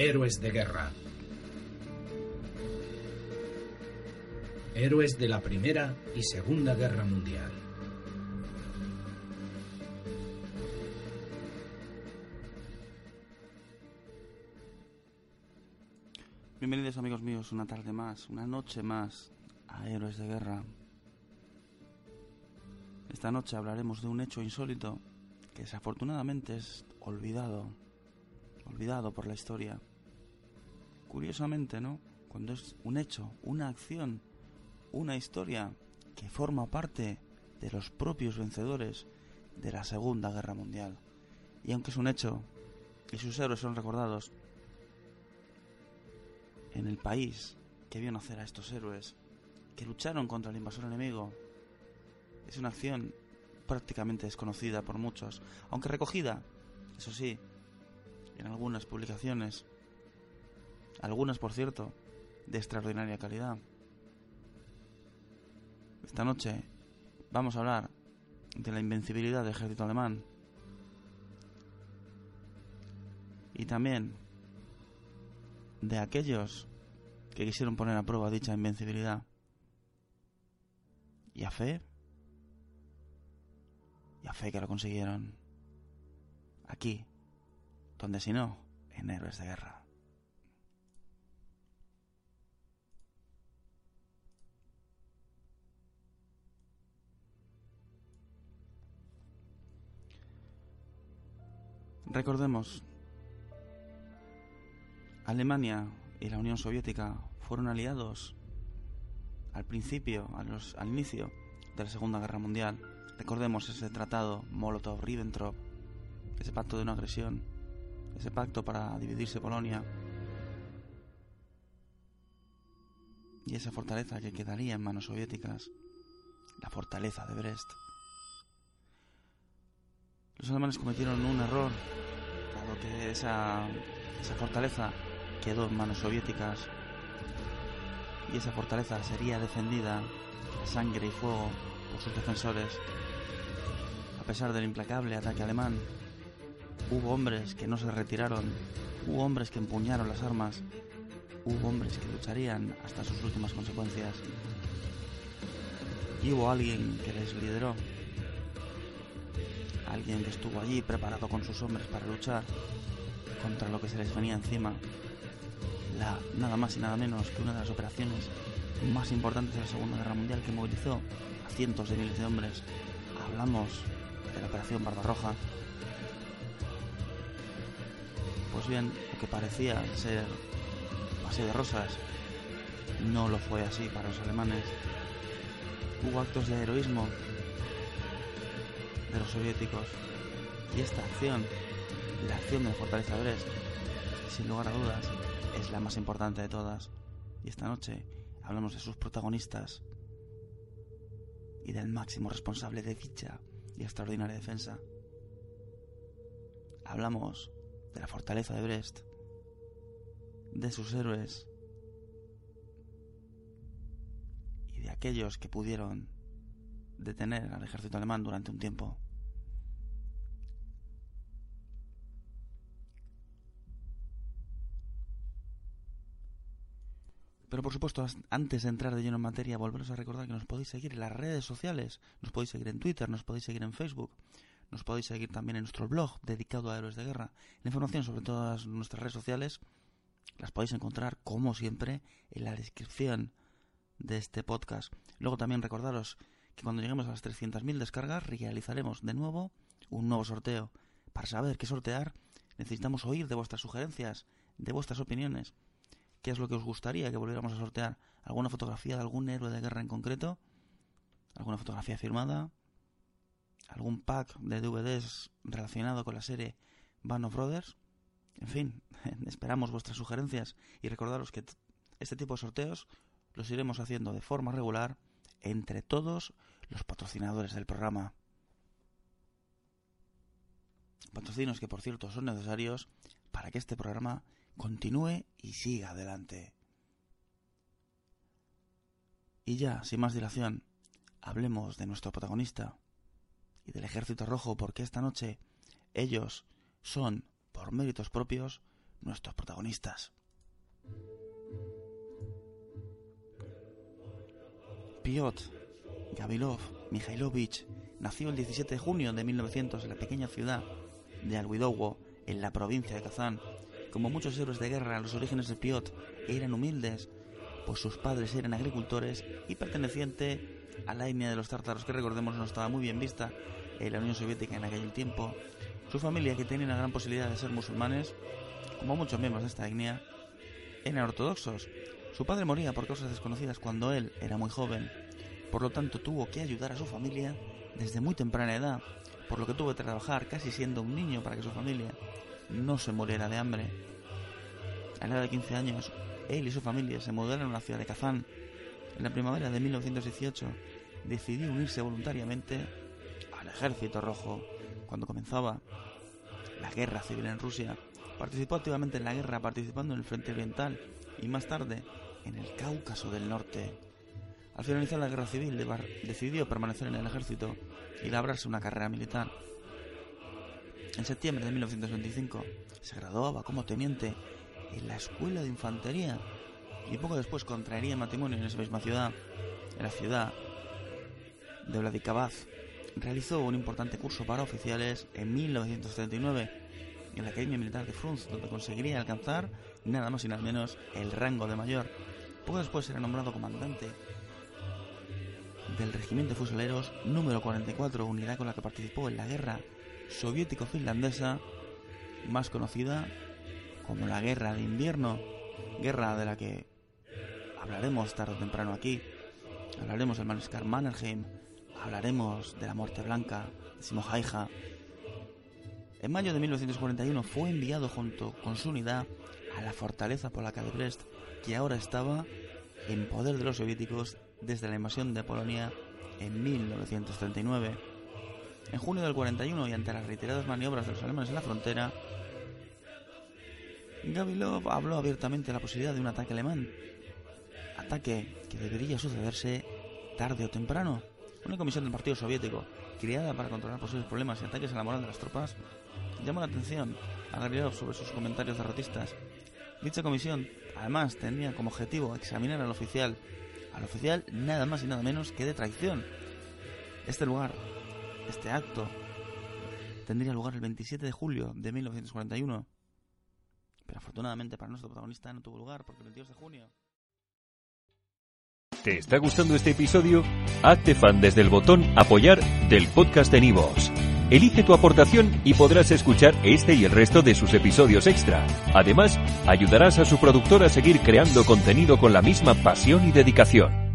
Héroes de guerra. Héroes de la Primera y Segunda Guerra Mundial. Bienvenidos amigos míos, una tarde más, una noche más a Héroes de Guerra. Esta noche hablaremos de un hecho insólito que desafortunadamente es olvidado, olvidado por la historia. Curiosamente, ¿no? Cuando es un hecho, una acción, una historia que forma parte de los propios vencedores de la Segunda Guerra Mundial. Y aunque es un hecho y sus héroes son recordados, en el país que vio nacer a estos héroes, que lucharon contra el invasor enemigo, es una acción prácticamente desconocida por muchos, aunque recogida, eso sí, en algunas publicaciones, algunas por cierto, de extraordinaria calidad. Esta noche vamos a hablar de la invencibilidad del ejército alemán y también de aquellos que quisieron poner a prueba dicha invencibilidad. Y a fe, y a fe que lo consiguieron. Aquí, donde si no, en héroes de guerra. Recordemos, Alemania y la Unión Soviética fueron aliados al principio, al inicio de la Segunda Guerra Mundial. Recordemos ese tratado Molotov-Ribbentrop, ese pacto de no agresión, ese pacto para dividirse Polonia y esa fortaleza que quedaría en manos soviéticas, la fortaleza de Brest. Los alemanes cometieron un error, dado que esa, esa fortaleza quedó en manos soviéticas y esa fortaleza sería defendida a sangre y fuego por sus defensores. A pesar del implacable ataque alemán, hubo hombres que no se retiraron, hubo hombres que empuñaron las armas, hubo hombres que lucharían hasta sus últimas consecuencias. Y hubo alguien que les lideró, alguien que estuvo allí preparado con sus hombres para luchar contra lo que se les venía encima la, nada más y nada menos que una de las operaciones más importantes de la Segunda Guerra Mundial que movilizó a cientos de miles de hombres. Hablamos de la Operación Barbarroja. Pues bien, lo que parecía ser paseo de rosas no lo fue así para los alemanes. Hubo actos de heroísmo de los soviéticos y esta acción, la acción de Fortaleza Brest, sin lugar a dudas, es la más importante de todas. Y esta noche hablamos de sus protagonistas y del máximo responsable de dicha y extraordinaria defensa. Hablamos de la fortaleza de Brest, de sus héroes y de aquellos que pudieron detener al ejército alemán durante un tiempo. Pero por supuesto, antes de entrar de lleno en materia, volveros a recordar que nos podéis seguir en las redes sociales, nos podéis seguir en Twitter, nos podéis seguir en Facebook, nos podéis seguir también en nuestro blog dedicado a héroes de guerra. La información sobre todas nuestras redes sociales las podéis encontrar, como siempre, en la descripción de este podcast. Luego también recordaros que cuando lleguemos a las 300.000 descargas realizaremos de nuevo un nuevo sorteo. Para saber qué sortear necesitamos oír de vuestras sugerencias, de vuestras opiniones. ¿Qué es lo que os gustaría que volviéramos a sortear? ¿Alguna fotografía de algún héroe de guerra en concreto? ¿Alguna fotografía firmada? ¿Algún pack de DVDs relacionado con la serie Band Brothers? En fin, esperamos vuestras sugerencias y recordaros que este tipo de sorteos los iremos haciendo de forma regular entre todos los patrocinadores del programa. Patrocinos que por cierto son necesarios para que este programa continúe y siga adelante. Y ya, sin más dilación, hablemos de nuestro protagonista y del ejército rojo porque esta noche ellos son, por méritos propios, nuestros protagonistas. Piotr Gavilov Mikhailovich nació el 17 de junio de 1900 en la pequeña ciudad de Alwidowo, en la provincia de Kazán. Como muchos héroes de guerra, los orígenes de Piotr eran humildes, pues sus padres eran agricultores y perteneciente a la etnia de los tártaros, que recordemos no estaba muy bien vista en la Unión Soviética en aquel tiempo. Su familia, que tenía una gran posibilidad de ser musulmanes, como muchos miembros de esta etnia, eran ortodoxos. Su padre moría por causas desconocidas cuando él era muy joven, por lo tanto tuvo que ayudar a su familia desde muy temprana edad, por lo que tuvo que trabajar casi siendo un niño para que su familia no se muriera de hambre. A la edad de 15 años, él y su familia se mudaron a la ciudad de Kazán. En la primavera de 1918 decidió unirse voluntariamente al ejército rojo cuando comenzaba la guerra civil en Rusia. Participó activamente en la guerra, participando en el Frente Oriental y más tarde en el Cáucaso del Norte. Al finalizar la guerra civil, decidió permanecer en el ejército y labrarse una carrera militar. En septiembre de 1925 se graduaba como teniente en la Escuela de Infantería y poco después contraería matrimonio en esa misma ciudad, en la ciudad de Vladikavkaz. Realizó un importante curso para oficiales en 1939 en la Academia Militar de Frunz, donde conseguiría alcanzar nada más y nada menos el rango de mayor. Poco después será nombrado comandante del Regimiento de Fusileros número 44, unidad con la que participó en la guerra soviético-finlandesa, más conocida como la Guerra de Invierno, guerra de la que hablaremos tarde o temprano aquí. Hablaremos del Manescar Mannerheim, hablaremos de la Muerte Blanca, de Simojaija. En mayo de 1941 fue enviado junto con su unidad a la fortaleza polaca de Brest, que ahora estaba en poder de los soviéticos desde la invasión de Polonia en 1939. En junio del 41 y ante las reiteradas maniobras de los alemanes en la frontera, Gavilov habló abiertamente de la posibilidad de un ataque alemán. Ataque que debería sucederse tarde o temprano. Una comisión del Partido Soviético, creada para controlar posibles problemas y ataques a la moral de las tropas, llamó la atención a Gavilov sobre sus comentarios derrotistas. Dicha comisión, además, tenía como objetivo examinar al oficial al oficial nada más y nada menos que de traición. Este lugar, este acto, tendría lugar el 27 de julio de 1941. Pero afortunadamente para nuestro protagonista no tuvo lugar porque el 22 de junio... ¿Te está gustando este episodio? Hazte fan desde el botón apoyar del podcast de Nivos. Elige tu aportación y podrás escuchar este y el resto de sus episodios extra. Además, ayudarás a su productor a seguir creando contenido con la misma pasión y dedicación.